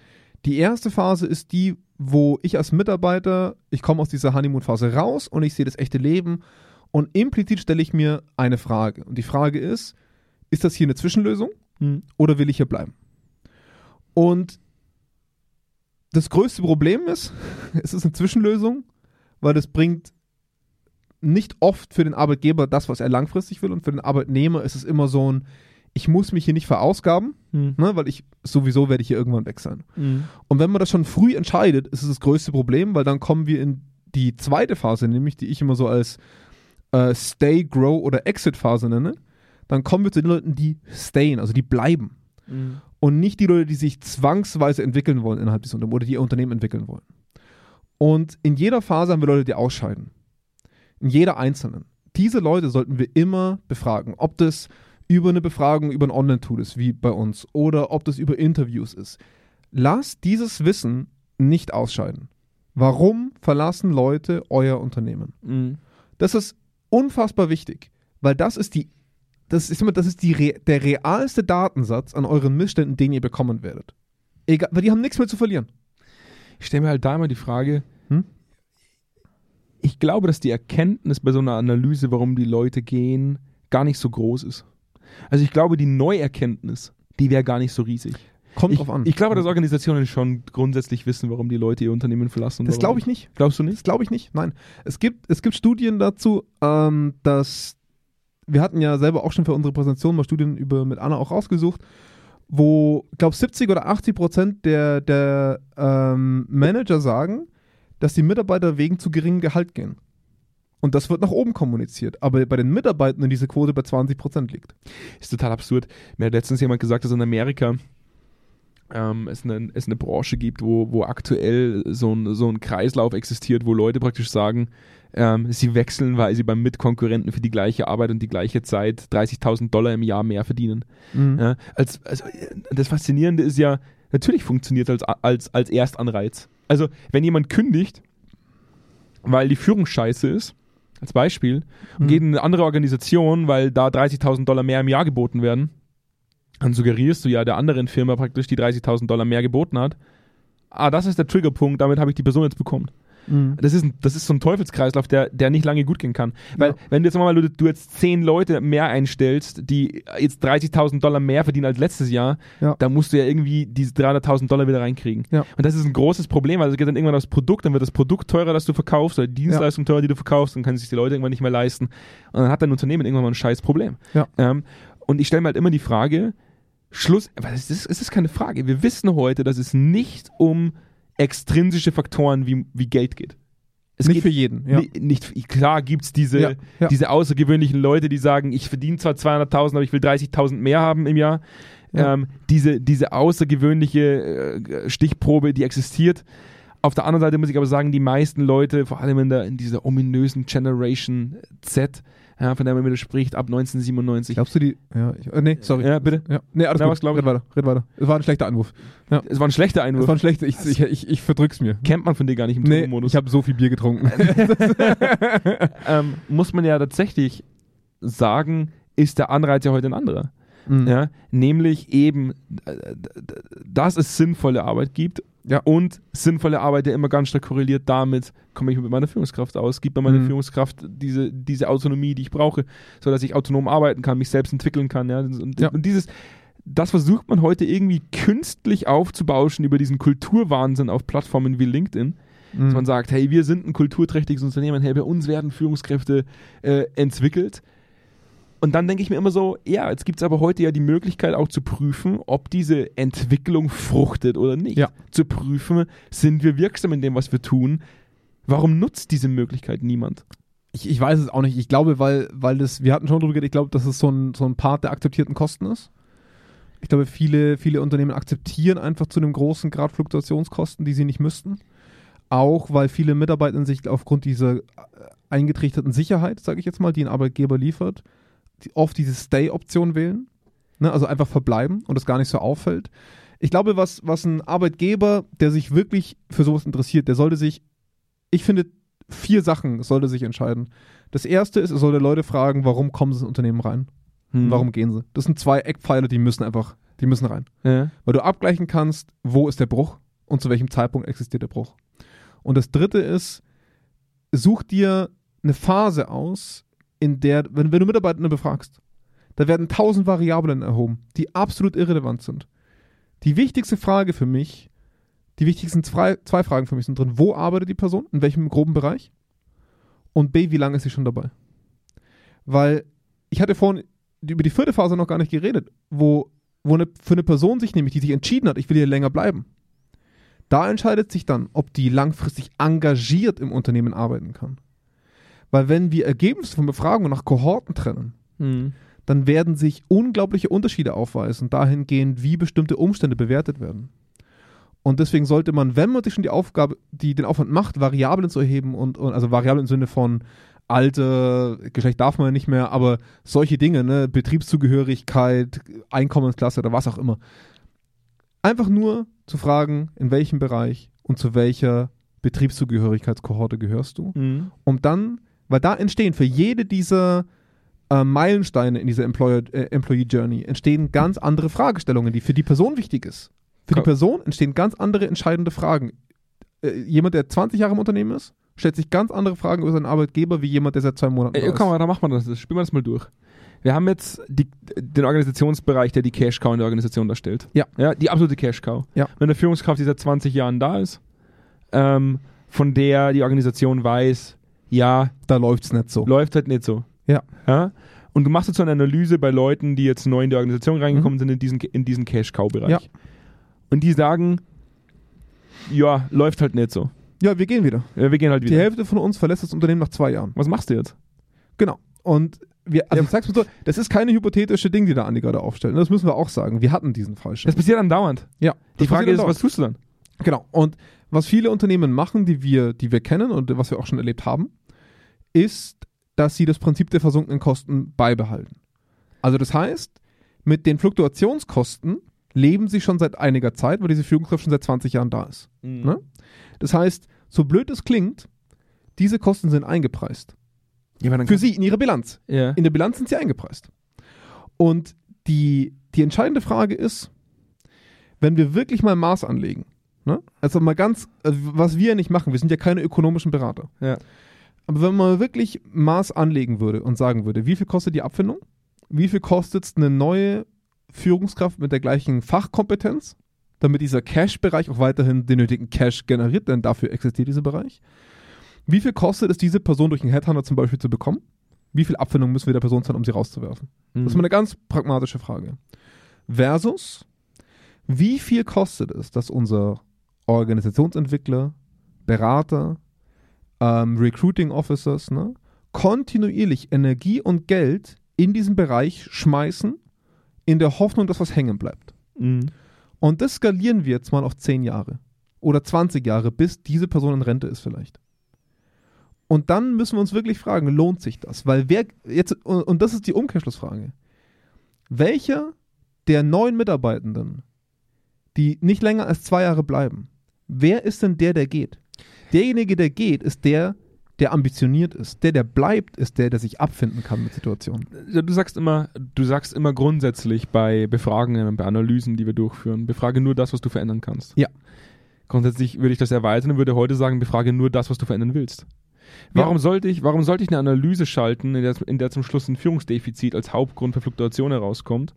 Die erste Phase ist die, wo ich als Mitarbeiter, ich komme aus dieser Honeymoon-Phase raus und ich sehe das echte Leben und implizit stelle ich mir eine Frage. Und die Frage ist, ist das hier eine Zwischenlösung Mhm. oder will ich hier bleiben? Und das größte Problem ist, es ist eine Zwischenlösung, weil das bringt nicht oft für den Arbeitgeber das, was er langfristig will und für den Arbeitnehmer ist es immer so ein, ich muss mich hier nicht verausgaben, Mhm. ne, weil ich sowieso werde ich hier irgendwann weg sein. Mhm. Und wenn man das schon früh entscheidet, ist es das größte Problem, weil dann kommen wir in die zweite Phase, nämlich die ich immer so als äh, Stay, Grow oder Exit-Phase nenne. Dann kommen wir zu den Leuten, die stayen, also die bleiben. Mhm. Und nicht die Leute, die sich zwangsweise entwickeln wollen innerhalb des Unternehmens oder die ihr Unternehmen entwickeln wollen. Und in jeder Phase haben wir Leute, die ausscheiden. In jeder einzelnen. Diese Leute sollten wir immer befragen. Ob das über eine Befragung über ein Online-Tool ist, wie bei uns, oder ob das über Interviews ist. Lasst dieses Wissen nicht ausscheiden. Warum verlassen Leute euer Unternehmen? Mhm. Das ist unfassbar wichtig, weil das ist die, das ist immer, das ist die, der realste Datensatz an euren Missständen, den ihr bekommen werdet. Egal, weil die haben nichts mehr zu verlieren. Ich stelle mir halt da immer die Frage, Hm? ich glaube, dass die Erkenntnis bei so einer Analyse, warum die Leute gehen, gar nicht so groß ist. Also ich glaube, die Neuerkenntnis, die wäre gar nicht so riesig. Kommt Ich, drauf an. ich glaube, dass Organisationen schon grundsätzlich wissen, warum die Leute ihr Unternehmen verlassen. das glaube ich nicht. Glaubst du Das nicht? glaube ich nicht. Nein. Es gibt, es gibt Studien dazu, ähm, dass wir hatten ja selber auch schon für unsere Präsentation mal Studien über mit Anna auch rausgesucht, wo, ich glaube, 70 oder 80 Prozent der, der ähm, Manager sagen, dass die Mitarbeiter wegen zu geringem Gehalt gehen. Und das wird nach oben kommuniziert. Aber bei den Mitarbeitenden diese Quote bei 20 Prozent liegt. Ist total absurd. Mir hat letztens jemand gesagt, dass in Amerika ähm, es, eine, es eine Branche gibt, wo, wo aktuell so ein, so ein Kreislauf existiert, wo Leute praktisch sagen, ähm, sie wechseln, weil sie beim Mitkonkurrenten für die gleiche Arbeit und die gleiche Zeit 30.000 Dollar im Jahr mehr verdienen. Mhm. Ja, als, also, das Faszinierende ist ja, natürlich funktioniert es als, als, als Erstanreiz. Also, wenn jemand kündigt, weil die Führung scheiße ist, als Beispiel, und Mhm. geht in eine andere Organisation, weil da 30.000 Dollar mehr im Jahr geboten werden, dann suggerierst du ja der anderen Firma praktisch, die 30.000 Dollar mehr geboten hat, ah, das ist der Triggerpunkt, damit habe ich die Person jetzt bekommen. Mhm. Das ist, ein, das ist so ein Teufelskreislauf, der, der nicht lange gut gehen kann. Weil, Ja. wenn du jetzt mal, du, du jetzt zehn Leute mehr einstellst, die jetzt 30.000 Dollar mehr verdienen als letztes Jahr, Ja. dann musst du ja irgendwie diese 300.000 Dollar wieder reinkriegen. Ja. Und das ist ein großes Problem, weil es geht dann irgendwann aufs Produkt, dann wird das Produkt teurer, das du verkaufst, oder die Dienstleistung teurer, die du verkaufst, dann können sich die Leute irgendwann nicht mehr leisten. Und dann hat dein Unternehmen irgendwann mal ein scheiß Problem. Ähm, und ich stelle mir halt immer die Frage, Schluss, es ist, es ist keine Frage. Wir wissen heute, dass es nicht um extrinsische Faktoren wie, wie Geld geht. Es nicht geht für jeden. Ja. Ni- nicht, klar gibt es diese, Ja, ja. diese außergewöhnlichen Leute, die sagen, ich verdiene zwar 200.000, aber ich will 30.000 mehr haben im Jahr. Ja. Ähm, diese, diese außergewöhnliche äh, Stichprobe, die existiert. Auf der anderen Seite muss ich aber sagen, die meisten Leute, vor allem in, der, in dieser ominösen Generation Z, ja, von der man wieder spricht, ab 1997. Glaubst du die? Ja, ich, äh, nee, sorry. Ja, bitte. Ja. Nee, alles Na, gut. was red weiter, red weiter. Es war ein schlechter Anruf. Es war ein schlechter Es Einwurf. war ein schlechter, ich, ich, ich, ich verdrück's mir. Kennt man von dir gar nicht im Nee, Turbo-Modus. ich habe so viel Bier getrunken. ähm, muss man ja tatsächlich sagen, ist der Anreiz ja heute ein anderer. Mhm. Ja, nämlich eben, äh, dass es sinnvolle Arbeit gibt Ja. und sinnvolle Arbeit ja immer ganz stark korreliert damit, komme ich mit meiner Führungskraft aus, gibt mir meine Mhm. Führungskraft diese, diese Autonomie, die ich brauche, sodass ich autonom arbeiten kann, mich selbst entwickeln kann. Ja? Und, Ja. und dieses, das versucht man heute irgendwie künstlich aufzubauschen über diesen Kulturwahnsinn auf Plattformen wie LinkedIn, dass Mhm. man sagt, hey, wir sind ein kulturträchtiges Unternehmen, hey, bei uns werden Führungskräfte äh, entwickelt. Und dann denke ich mir immer so, ja, jetzt gibt es aber heute ja die Möglichkeit auch zu prüfen, ob diese Entwicklung fruchtet oder nicht. Ja. Zu prüfen, sind wir wirksam in dem, was wir tun. Warum nutzt diese Möglichkeit niemand? Ich, ich weiß es auch nicht. Ich glaube, weil, weil das, wir hatten schon drüber geredet, ich glaube, dass es so ein, so ein Part der akzeptierten Kosten ist. Ich glaube, viele, viele Unternehmen akzeptieren einfach zu einem großen Grad Fluktuationskosten, die sie nicht müssten. Auch weil viele Mitarbeiter sich aufgrund dieser äh, eingetrichterten Sicherheit, sage ich jetzt mal, die ein Arbeitgeber liefert, oft diese Stay-Option wählen. Ne? Also einfach verbleiben und es gar nicht so auffällt. Ich glaube, was, was ein Arbeitgeber, der sich wirklich für sowas interessiert, der sollte sich, ich finde, vier Sachen sollte sich entscheiden. Das erste ist, er sollte Leute fragen, warum kommen sie ins Unternehmen rein? Hm. Warum gehen sie? Das sind zwei Eckpfeiler, die müssen einfach, die müssen rein. Ja. Weil du abgleichen kannst, wo ist der Bruch und zu welchem Zeitpunkt existiert der Bruch. Und das dritte ist, such dir eine Phase aus, in der, wenn, wenn du Mitarbeiter befragst, da werden tausend Variablen erhoben, die absolut irrelevant sind. Die wichtigste Frage für mich, die wichtigsten zwei, zwei Fragen für mich sind drin. Wo arbeitet die Person? In welchem groben Bereich? Und B, wie lange ist sie schon dabei? Weil ich hatte vorhin über die vierte Phase noch gar nicht geredet, wo, wo eine, für eine Person sich nämlich, die sich entschieden hat, ich will hier länger bleiben. Da entscheidet sich dann, ob die langfristig engagiert im Unternehmen arbeiten kann. Weil wenn wir Ergebnisse von Befragungen nach Kohorten trennen, Hm. dann werden sich unglaubliche Unterschiede aufweisen, dahingehend, wie bestimmte Umstände bewertet werden. Und deswegen sollte man, wenn man sich schon die Aufgabe, die den Aufwand macht, Variablen zu erheben und, und also Variablen im Sinne von Alter, Geschlecht darf man ja nicht mehr, aber solche Dinge, ne, Betriebszugehörigkeit, Einkommensklasse oder was auch immer. Einfach nur zu fragen, in welchem Bereich und zu welcher Betriebszugehörigkeitskohorte gehörst du Hm. um dann, weil da entstehen für jede dieser äh, Meilensteine in dieser Employer, äh, Employee Journey entstehen ganz andere Fragestellungen, die für die Person wichtig ist. Für die Person entstehen ganz andere entscheidende Fragen. Äh, jemand, der 20 Jahre im Unternehmen ist, stellt sich ganz andere Fragen über seinen Arbeitgeber wie jemand, der seit zwei Monaten Ey, da komm ist. mal, da machen wir das. Spielen wir das mal durch. Wir haben jetzt die, den Organisationsbereich, der die Cash Cow in der Organisation darstellt. Ja. ja die absolute Cash Cow. Ja. Wenn eine Führungskraft, die seit 20 Jahren da ist, ähm, von der die Organisation weiß, ja, Da läuft es nicht so. läuft halt nicht so. Ja. ja? Und du machst jetzt so eine Analyse bei Leuten, die jetzt neu in die Organisation reingekommen sind, in diesen, in diesen Cash-Cow-Bereich. Mhm. Ja. Und die sagen, ja, läuft halt nicht so. Ja, wir gehen wieder. Ja, wir gehen halt Die wieder. Hälfte von uns verlässt das Unternehmen nach zwei Jahren. Was machst du jetzt? Genau. Und wir, also Ja. sag's mal so, das ist keine hypothetische Ding, die da Andi gerade aufstellt. Das müssen wir auch sagen. Wir hatten diesen Fall schon. Das passiert andauernd. ja. Die Frage ist, was tust du dann? Genau. Und was viele Unternehmen machen, die wir, die wir kennen und was wir auch schon erlebt haben, ist, dass sie das Prinzip der versunkenen Kosten beibehalten. Also das heißt, mit den Fluktuationskosten leben sie schon seit einiger Zeit, weil diese Führungskraft schon seit 20 Jahren da ist. Ne? Das heißt, so blöd es klingt, diese Kosten sind eingepreist. Ja, Für sie in ihrer Bilanz. Ja. In der Bilanz sind sie eingepreist. Und die, die entscheidende Frage ist, wenn wir wirklich mal Maß anlegen, ne? also mal ganz, also was wir ja nicht machen, wir sind ja keine ökonomischen Berater, Ja. Aber wenn man wirklich Maß anlegen würde und sagen würde, wie viel kostet die Abfindung, wie viel kostet es eine neue Führungskraft mit der gleichen Fachkompetenz, damit dieser Cash-Bereich auch weiterhin den nötigen Cash generiert, denn dafür existiert dieser Bereich. Wie viel kostet es, diese Person durch einen Headhunter zum Beispiel zu bekommen? Wie viel Abfindung müssen wir der Person zahlen, um sie rauszuwerfen? Mhm. Das ist mal eine ganz pragmatische Frage. Versus, wie viel kostet es, dass unser Organisationsentwickler, Berater, ähm, Recruiting Officers ne, kontinuierlich Energie und Geld in diesen Bereich schmeißen, in der Hoffnung, dass was hängen bleibt. Mhm. Und das skalieren wir jetzt mal auf 10 Jahre oder 20 Jahre, bis diese Person in Rente ist vielleicht. Und dann müssen wir uns wirklich fragen, lohnt sich das? Weil wer jetzt, und und das ist die Umkehrschlussfrage. Welcher der neuen Mitarbeitenden, die nicht länger als zwei Jahre bleiben, wer ist denn der, der geht? Derjenige, der geht, ist der, der ambitioniert ist. Der, der bleibt, ist der, der sich abfinden kann mit Situationen. Ja, Du sagst immer, du sagst immer grundsätzlich bei Befragungen und bei Analysen, die wir durchführen, befrage nur das, was du verändern kannst. Ja. Grundsätzlich würde ich das erweitern und würde heute sagen, befrage nur das, was du verändern willst. Warum sollte ich, warum sollte ich eine Analyse schalten, in der, in der zum Schluss ein Führungsdefizit als Hauptgrund für Fluktuation herauskommt,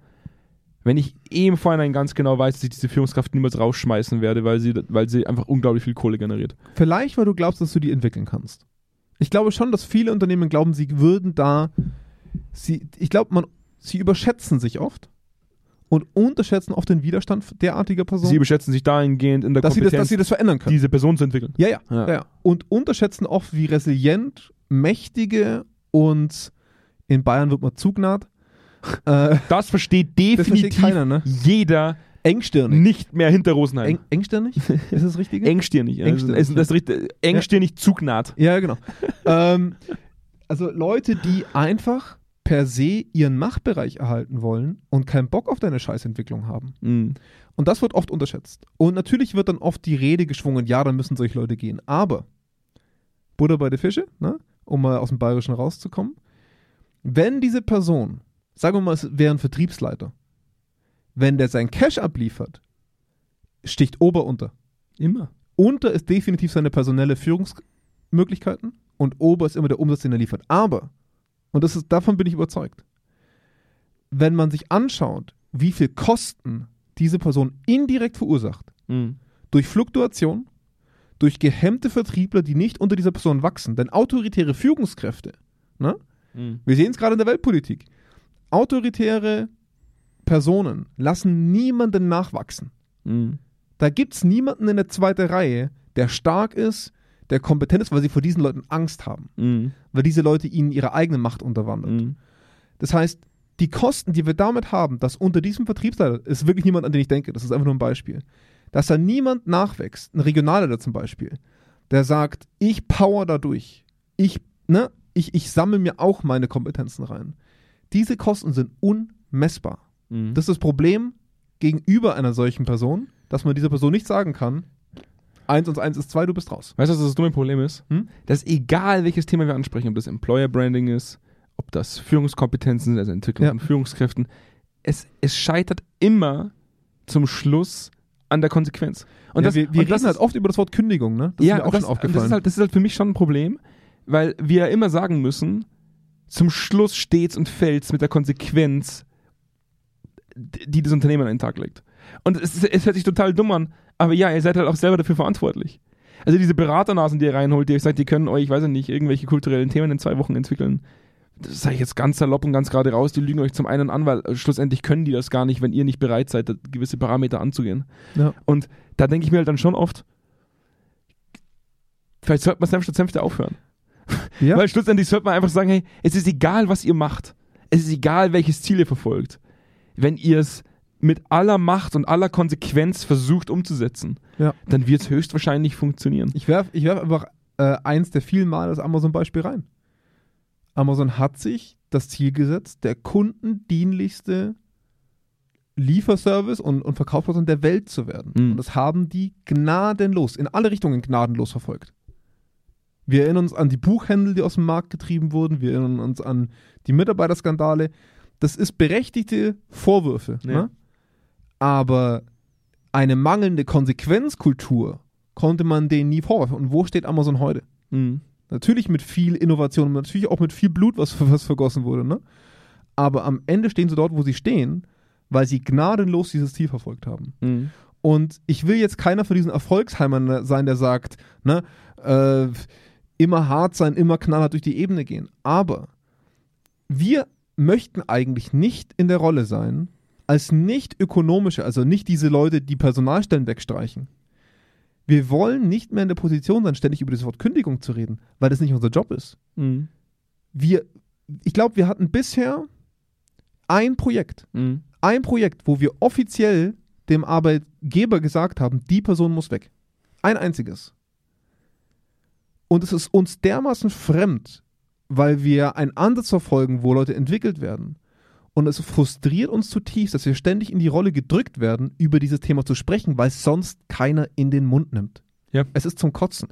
wenn ich eh im Vorhinein ganz genau weiß, dass ich diese Führungskraft niemals rausschmeißen werde, weil sie, weil sie einfach unglaublich viel Kohle generiert. Vielleicht, weil du glaubst, dass du die entwickeln kannst. Ich glaube schon, dass viele Unternehmen glauben, sie würden da, sie, ich glaube, man, sie überschätzen sich oft und unterschätzen oft den Widerstand derartiger Personen, Sie überschätzen sich dahingehend in der dass, sie das, Kompetenz, dass sie das verändern können. diese Person zu entwickeln. Ja, ja, Ja. ja. Und unterschätzen oft, wie resilient, mächtige und in Bayern wird man zugnad. Äh, Das versteht das definitiv versteht keiner, ne? jeder Engstirnig. nicht mehr hinter Rosenheim. Eng, engstirnig? Ist das richtig? Engstirnig. ja. Engstirnig, ist das richtig- Engstirnig zugnad. Ja, genau. ähm, also Leute, die einfach per se ihren Machtbereich erhalten wollen und keinen Bock auf deine Scheißentwicklung haben. Mhm. Und das wird oft unterschätzt. Und natürlich wird dann oft die Rede geschwungen, ja, dann müssen solche Leute gehen. Aber, Butter bei der Fische, ne? um mal aus dem Bayerischen rauszukommen, wenn diese Person, sagen wir mal, es wäre ein Vertriebsleiter, wenn der sein Cash abliefert, sticht Ober unter. Immer. Unter ist definitiv seine personelle Führungsmöglichkeiten und Ober ist immer der Umsatz, den er liefert. Aber, und das ist, davon bin ich überzeugt, wenn man sich anschaut, wie viel Kosten diese Person indirekt verursacht, Mhm. durch Fluktuation, durch gehemmte Vertriebler, die nicht unter dieser Person wachsen, denn autoritäre Führungskräfte, ne? Mhm. wir sehen es gerade in der Weltpolitik, autoritäre Personen lassen niemanden nachwachsen. Mhm. Da gibt es niemanden in der zweiten Reihe, der stark ist, der kompetent ist, weil sie vor diesen Leuten Angst haben. Mhm. Weil diese Leute ihnen ihre eigene Macht unterwandern. Mhm. Das heißt, die Kosten, die wir damit haben, dass unter diesem Vertriebsleiter, ist wirklich niemand, an den ich denke, das ist einfach nur ein Beispiel, dass da niemand nachwächst, ein Regionalleiter zum Beispiel, der sagt, ich power da durch. Ich, ne, ich, ich sammle mir auch meine Kompetenzen rein. Diese Kosten sind unmessbar. Mhm. Das ist das Problem gegenüber einer solchen Person, dass man dieser Person nicht sagen kann, 1 und 1 ist 2, du bist raus. Weißt du, was das dumme Problem ist? Hm? Dass egal welches Thema wir ansprechen, ob das Employer Branding ist, ob das Führungskompetenzen sind, also Entwicklung Ja. von Führungskräften, es, es scheitert immer zum Schluss an der Konsequenz. Und ja, das, wir wir und reden halt oft über das Wort Kündigung, ne? Das ja, ist mir auch das, schon aufgefallen. Das ist, halt, das ist halt für mich schon ein Problem, weil wir ja immer sagen müssen, zum Schluss steht's und fällt's mit der Konsequenz, die das Unternehmen an den Tag legt. Und es, es hört sich total dumm an, aber ja, ihr seid halt auch selber dafür verantwortlich. Also diese Beraternasen, die ihr reinholt, die euch sagt, die können euch, ich weiß nicht, irgendwelche kulturellen Themen in zwei Wochen entwickeln. Das sage ich jetzt ganz salopp und ganz gerade raus, die lügen euch zum einen an, weil äh, schlussendlich können die das gar nicht, wenn ihr nicht bereit seid, gewisse Parameter anzugehen. ja. Und da denke ich mir halt dann schon oft, vielleicht sollte man Senf statt Senfte aufhören. Ja. Weil schlussendlich sollte man einfach sagen, hey, es ist egal, was ihr macht. es ist egal, welches Ziel ihr verfolgt. Wenn ihr es mit aller Macht und aller Konsequenz versucht umzusetzen, Ja. dann wird es höchstwahrscheinlich funktionieren. Ich werfe ich werf einfach äh, eins der vielen Mal das Amazon-Beispiel rein. Amazon hat sich das Ziel gesetzt, der kundendienlichste Lieferservice und, und Verkaufsplattform der Welt zu werden. Mhm. Und das haben die gnadenlos, in alle Richtungen gnadenlos verfolgt. Wir erinnern uns an die Buchhändel, die aus dem Markt getrieben wurden. Wir erinnern uns an die Mitarbeiterskandale. Das ist berechtigte Vorwürfe. Ja. Ne? Aber eine mangelnde Konsequenzkultur konnte man denen nie vorwerfen. Und wo steht Amazon heute? Mhm. Natürlich mit viel Innovation, natürlich auch mit viel Blut, was, was vergossen wurde. Ne? Aber am Ende stehen sie dort, wo sie stehen, weil sie gnadenlos dieses Ziel verfolgt haben. Mhm. Und ich will jetzt keiner von diesen Erfolgsheimern sein, der sagt, ne, äh, immer hart sein, immer knallhart durch die Ebene gehen. Aber wir möchten eigentlich nicht in der Rolle sein, als nicht ökonomische, also nicht diese Leute, die Personalstellen wegstreichen. Wir wollen nicht mehr in der Position sein, ständig über das Wort Kündigung zu reden, weil das nicht unser Job ist. Mhm. Wir, ich glaube, wir hatten bisher ein Projekt, Mhm. ein Projekt, wo wir offiziell dem Arbeitgeber gesagt haben, die Person muss weg. Ein einziges. Und es ist uns dermaßen fremd, weil wir einen Ansatz verfolgen, wo Leute entwickelt werden. Und es frustriert uns zutiefst, dass wir ständig in die Rolle gedrückt werden, über dieses Thema zu sprechen, weil sonst keiner in den Mund nimmt. Ja. Es ist zum Kotzen.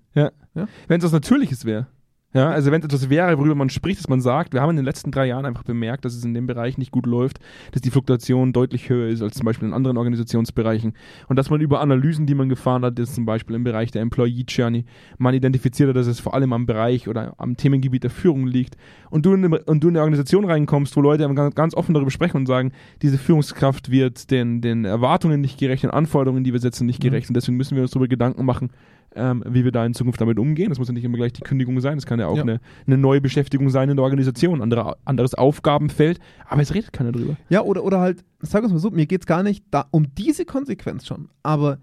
Wenn es was Natürliches wäre. Ja, also wenn es etwas wäre, worüber man spricht, dass man sagt, wir haben in den letzten drei Jahren einfach bemerkt, dass es in dem Bereich nicht gut läuft, dass die Fluktuation deutlich höher ist als zum Beispiel in anderen Organisationsbereichen. Und dass man über Analysen, die man gefahren hat, jetzt zum Beispiel im Bereich der Employee Journey, man identifiziert hat, dass es vor allem am Bereich oder am Themengebiet der Führung liegt. Und du in eine, und du in eine Organisation reinkommst, wo Leute ganz, ganz offen darüber sprechen und sagen, diese Führungskraft wird den, den Erwartungen nicht gerecht, den Anforderungen, die wir setzen, nicht Mhm. gerecht. Und deswegen müssen wir uns darüber Gedanken machen, ähm, wie wir da in Zukunft damit umgehen. Das muss ja nicht immer gleich die Kündigung sein, das kann ja auch Ja. Eine, eine neue Beschäftigung sein in der Organisation, andere, anderes Aufgabenfeld, aber es redet keiner drüber. Ja, oder, oder halt, sag uns mal so, mir geht es gar nicht da um diese Konsequenz schon, aber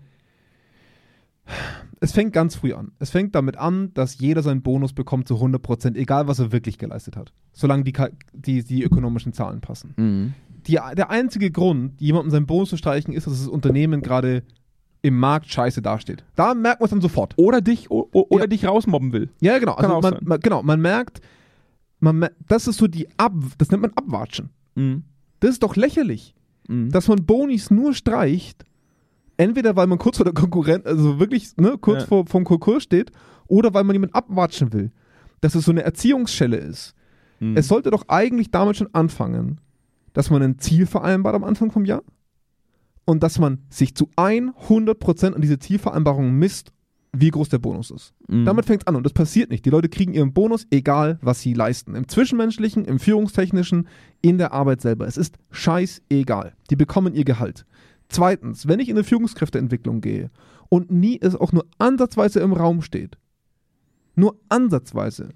es fängt ganz früh an. Es fängt damit an, dass jeder seinen Bonus bekommt zu 100%, egal was er wirklich geleistet hat, solange die, die, die ökonomischen Zahlen passen. Die, der einzige Grund, jemandem seinen Bonus zu streichen, ist, dass das Unternehmen gerade im Markt scheiße dasteht. Da merkt man es dann sofort. Oder dich, o, o, oder Ja. dich rausmobben will. Ja, genau. Kann Also man, man, genau, man merkt, man, das ist so die Ab, das nennt man Abwatschen. Mhm. Das ist doch lächerlich. Mhm. dass man Bonis nur streicht, entweder weil man kurz vor der Konkurrenz, also wirklich ne, kurz Ja. vor vom Konkurs steht, oder weil man jemanden abwatschen will. Dass es so eine Erziehungsschelle ist. Mhm. Es sollte doch eigentlich damit schon anfangen, dass man ein Ziel vereinbart am Anfang vom Jahr und dass man sich zu 100% an diese Zielvereinbarung misst, wie groß der Bonus ist. Mhm. Damit fängt es an und das passiert nicht. Die Leute kriegen ihren Bonus, egal was sie leisten. Im Zwischenmenschlichen, im Führungstechnischen, in der Arbeit selber. Es ist scheißegal. Die bekommen ihr Gehalt. Zweitens, wenn ich in eine Führungskräfteentwicklung gehe und nie es auch nur ansatzweise im Raum steht, nur ansatzweise,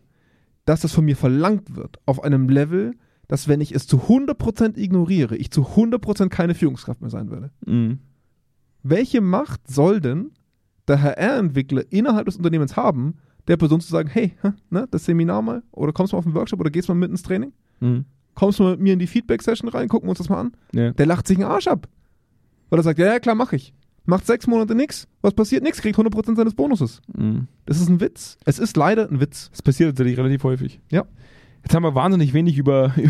dass das von mir verlangt wird auf einem Level, dass wenn ich es zu 100% ignoriere, ich zu 100% keine Führungskraft mehr sein werde. Mhm. Welche Macht soll denn der HR-Entwickler innerhalb des Unternehmens haben, der Person zu sagen, hey, ne, das Seminar mal, oder kommst du mal auf den Workshop oder gehst mal mit ins Training? Mhm. Kommst du mal mit mir in die Feedback-Session rein, gucken wir uns das mal an? Ja. Der lacht sich einen Arsch ab. Weil er sagt, ja, ja, klar, mach ich. Macht sechs Monate nix. Was passiert? Nix, kriegt 100% seines Bonuses. Mhm. Das ist ein Witz. Es ist leider ein Witz. Das passiert tatsächlich relativ häufig. Ja. Jetzt haben wir wahnsinnig wenig über.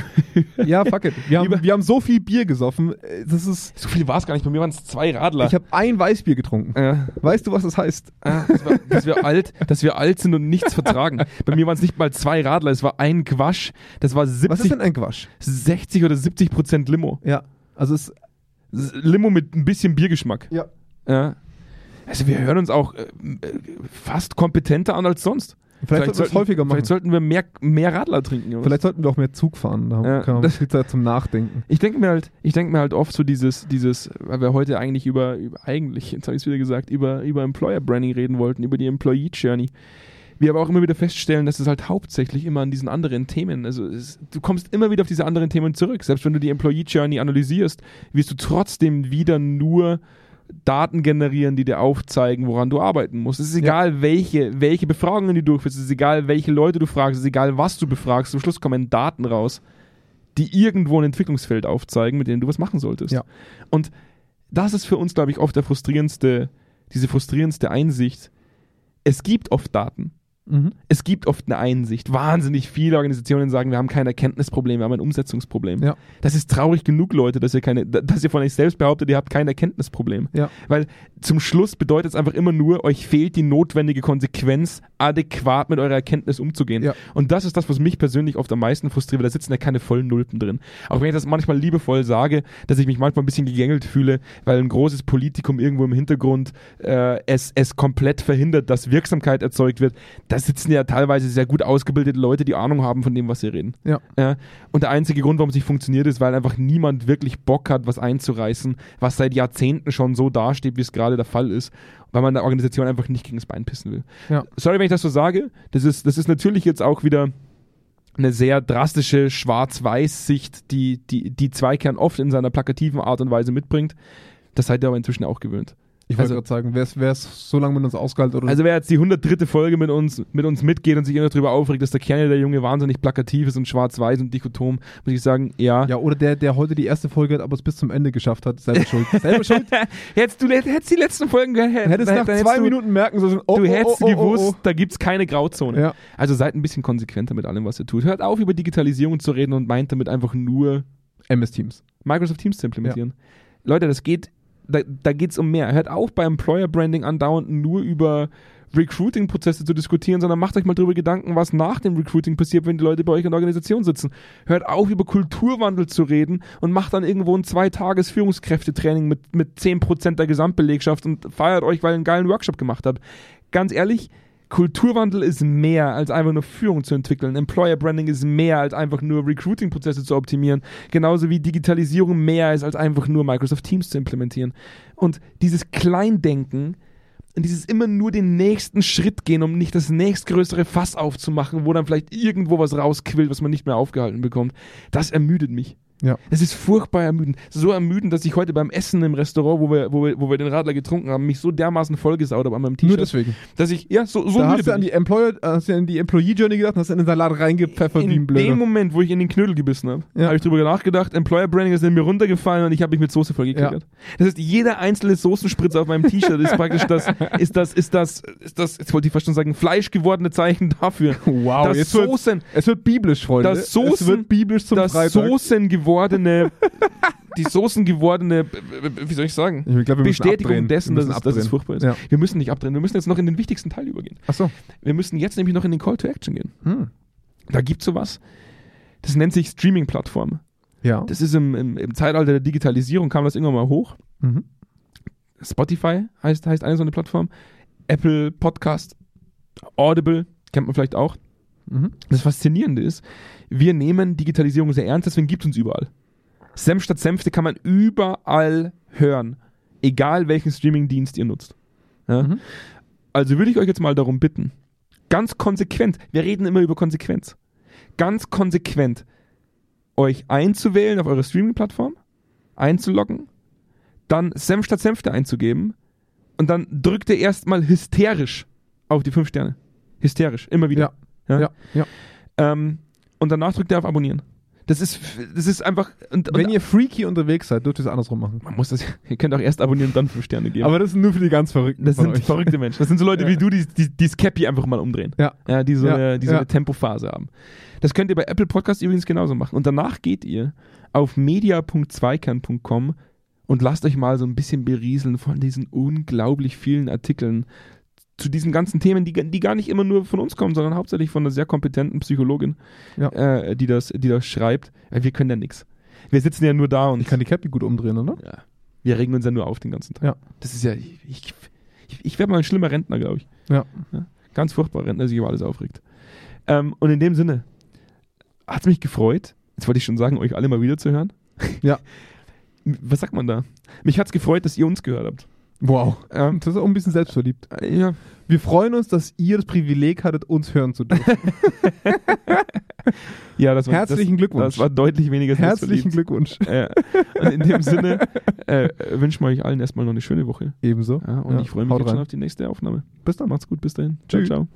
Ja, fuck it. Wir Über- haben, wir haben so viel Bier gesoffen. äh, Das ist. so viel war es gar nicht. Bei mir waren es zwei Radler. Ich habe ein Weißbier getrunken. ja. Weißt du, was das heißt? Ah, dass, wir, dass, wir alt, dass wir alt sind und nichts vertragen. Bei mir waren es nicht mal zwei Radler, es war ein Quasch. Das war Was ist 70, denn ein Quatsch? 60 oder 70 Prozent Limo. Ja. Also es. Limo mit ein bisschen Biergeschmack. Ja. Ja. Also wir hören uns auch äh, äh, fast kompetenter an als sonst. Vielleicht, sollten wir es häufiger machen. Vielleicht sollten wir mehr, mehr Radler trinken. Vielleicht sollten wir auch mehr Zug fahren. Da Ja, kann man das- viel Zeit zum Nachdenken. Ich denke mir halt, ich denke mir halt oft so dieses, dieses, weil wir heute eigentlich über, über eigentlich, jetzt habe ich es wieder gesagt, über, über Employer Branding reden wollten, über die Employee Journey. Wir aber auch immer wieder feststellen, dass es halt hauptsächlich immer an diesen anderen Themen, also es, du kommst immer wieder auf diese anderen Themen zurück. Selbst wenn du die Employee Journey analysierst, wirst du trotzdem wieder nur Daten generieren, die dir aufzeigen, woran du arbeiten musst. Es ist egal, welche, welche Befragungen du durchführst, es ist egal, welche Leute du fragst, es ist egal, was du befragst, zum Schluss kommen Daten raus, die irgendwo ein Entwicklungsfeld aufzeigen, mit denen du was machen solltest. Ja. Und das ist für uns, glaube ich, oft der frustrierendste, diese frustrierendste Einsicht. Es gibt oft Daten. Mhm. Es gibt oft eine Einsicht. Wahnsinnig viele Organisationen sagen, wir haben kein Erkenntnisproblem, wir haben ein Umsetzungsproblem. Ja. Das ist traurig genug, Leute, dass ihr keine, dass ihr von euch selbst behauptet, ihr habt kein Erkenntnisproblem. Ja. Weil zum Schluss bedeutet es einfach immer nur, euch fehlt die notwendige Konsequenz, adäquat mit eurer Erkenntnis umzugehen. Ja. Und das ist das, was mich persönlich oft am meisten frustriert, weil da sitzen ja keine vollen Nulpen drin. Auch wenn ich das manchmal liebevoll sage, dass ich mich manchmal ein bisschen gegängelt fühle, weil ein großes Politikum irgendwo im Hintergrund äh, es, es komplett verhindert, dass Wirksamkeit erzeugt wird. Da sitzen ja teilweise sehr gut ausgebildete Leute, die Ahnung haben von dem, was sie reden. Ja. Ja, und der einzige Grund, warum es nicht funktioniert, ist, weil einfach niemand wirklich Bock hat, was einzureißen, was seit Jahrzehnten schon so dasteht, wie es gerade der Fall ist, weil man der Organisation einfach nicht gegen das Bein pissen will. Ja. Sorry, wenn ich das so sage. Das ist, das ist natürlich jetzt auch wieder eine sehr drastische Schwarz-Weiß-Sicht, die, die, die Zweikern oft in seiner plakativen Art und Weise mitbringt. Das seid ihr aber inzwischen auch gewöhnt. Ich wollte Also- gerade sagen, wer es so lange mit uns ausgehalten oder Also wer jetzt die 103. Folge mit uns, mit uns mitgeht und sich immer darüber aufregt, dass der Kern der Junge wahnsinnig plakativ ist und schwarz-weiß und dichotom, muss ich sagen, ja. ja, oder der, der heute die erste Folge hat, aber es bis zum Ende geschafft hat, selber schuld. selber schuld. Hättest du hättest die letzten Folgen gehört, Hättest nach zwei Minuten merken sollen, oh, du oh, hättest oh, oh, gewusst, oh, da gibt's keine Grauzone. Ja. Also seid ein bisschen konsequenter mit allem, was ihr tut. Hört auf, über Digitalisierung zu reden und meint damit einfach nur MS Teams. Microsoft Teams zu implementieren. Leute, das geht, da, da geht's um mehr. Hört auf, bei Employer Branding andauernd nur über Recruiting-Prozesse zu diskutieren, sondern macht euch mal darüber Gedanken, was nach dem Recruiting passiert, wenn die Leute bei euch in der Organisation sitzen. Hört auf, über Kulturwandel zu reden und macht dann irgendwo ein Zwei-Tages-Führungskräftetraining mit, mit 10% der Gesamtbelegschaft und feiert euch, weil ihr einen geilen Workshop gemacht habt. Ganz ehrlich, Kulturwandel ist mehr als einfach nur Führung zu entwickeln. Employer Branding ist mehr als einfach nur Recruiting-Prozesse zu optimieren. Genauso wie Digitalisierung mehr ist als einfach nur Microsoft Teams zu implementieren. Und dieses Kleindenken und dieses immer nur den nächsten Schritt gehen, um nicht das nächstgrößere Fass aufzumachen, wo dann vielleicht irgendwo was rausquillt, was man nicht mehr aufgehalten bekommt, das ermüdet mich. Ja. Es ist furchtbar ermüdend. So ermüdend, dass ich heute beim Essen im Restaurant, wo wir, wo wir, wo wir den Radler getrunken haben, mich so dermaßen vollgesaut habe an meinem Nur T-Shirt, deswegen. dass ich, ja, so, so da hast du an die Employer, hast du an die Employee Journey gedacht und hast in den Salat reingepfeffert wie ein in Blöder. dem Moment, wo ich in den Knödel gebissen habe, Ja. habe ich drüber nachgedacht, Employer Branding ist in mir runtergefallen und ich habe mich mit Soße vollgekriegt. Das heißt, jeder einzelne Soßenspritzer auf meinem T-Shirt ist praktisch das, ist das, ist das, ist das, jetzt wollte ich fast schon sagen, fleischgewordene Zeichen dafür. Wow, das jetzt wird, Soßen, es wird biblisch, Freunde. Das Soßen- es wird biblisch zum das Freitag. Soßen gewordene, die Soßen gewordene, wie soll ich sagen? ich müssen Bestätigung dessen, dass es, dass es furchtbar ist. Ja. Wir müssen nicht abdrehen, wir müssen jetzt noch in den wichtigsten Teil übergehen. Achso. Wir müssen jetzt nämlich noch in den Call to Action gehen. Hm. Da gibt es sowas, das nennt sich Streaming-Plattform. Ja. Das ist im, im, im Zeitalter der Digitalisierung, kam das irgendwann mal hoch. Mhm. Spotify heißt, heißt eine so eine Plattform. Apple Podcast, Audible, kennt man vielleicht auch. Mhm. Das Faszinierende ist, wir nehmen Digitalisierung sehr ernst, deswegen gibt es uns überall. Senf statt Senfte kann man überall hören, egal welchen Streamingdienst ihr nutzt. Ja? Mhm. Also würde ich euch jetzt mal darum bitten, ganz konsequent, wir reden immer über Konsequenz, ganz konsequent euch einzuwählen auf eure Streaming-Plattform, einzuloggen, dann Senf statt Senfte einzugeben und dann drückt ihr erstmal hysterisch auf die fünf Sterne. Hysterisch, immer wieder. Ja. Ja. ja. Ähm, und danach drückt ihr auf Abonnieren. Das ist, das ist einfach. Und, Wenn und ihr freaky unterwegs seid, dürft ihr es andersrum machen. man muss das, ihr könnt auch erst abonnieren und dann fünf Sterne geben. Aber das ist nur für die ganz Verrückten. das sind euch. verrückte Menschen. Das sind so Leute Ja. wie du, die, die, die das Cappy einfach mal umdrehen. Ja. Ja, die so, Ja. Eine, die so Ja. eine Tempophase haben. Das könnt ihr bei Apple Podcast übrigens genauso machen. Und danach geht ihr auf media.zweikern.com und lasst euch mal so ein bisschen berieseln von diesen unglaublich vielen Artikeln zu diesen ganzen Themen, die, die gar nicht immer nur von uns kommen, sondern hauptsächlich von einer sehr kompetenten Psychologin, Ja. äh, die, das, die das schreibt. Ja, wir können ja nichts. Wir sitzen ja nur da und Ich kann die Cappy gut umdrehen, oder? ja, wir regen uns ja nur auf den ganzen Tag. Ja. Das ist ja, ich, ich, ich werde mal ein schlimmer Rentner, glaube ich. Ja. Ganz furchtbar Rentner, der sich über alles aufregt. Ähm, und in dem Sinne hat es mich gefreut, jetzt wollte ich schon sagen, euch alle mal wieder zu hören. Ja. Was sagt man da? Mich hat es gefreut, dass ihr uns gehört habt. Wow. Ähm, Das ist auch ein bisschen selbstverliebt. ja, Wir freuen uns, dass ihr das Privileg hattet, uns hören zu dürfen. ja, das war, Herzlichen das, Glückwunsch. Das war deutlich weniger Herzlichen. Glückwunsch. Und in dem Sinne äh, wünschen wir euch allen erstmal noch eine schöne Woche. Ebenso. Ja, und Ja, ich freue mich haut jetzt schon auf die nächste Aufnahme. Bis dann. Macht's gut, bis dahin. Ciao, Tschüss. ciao.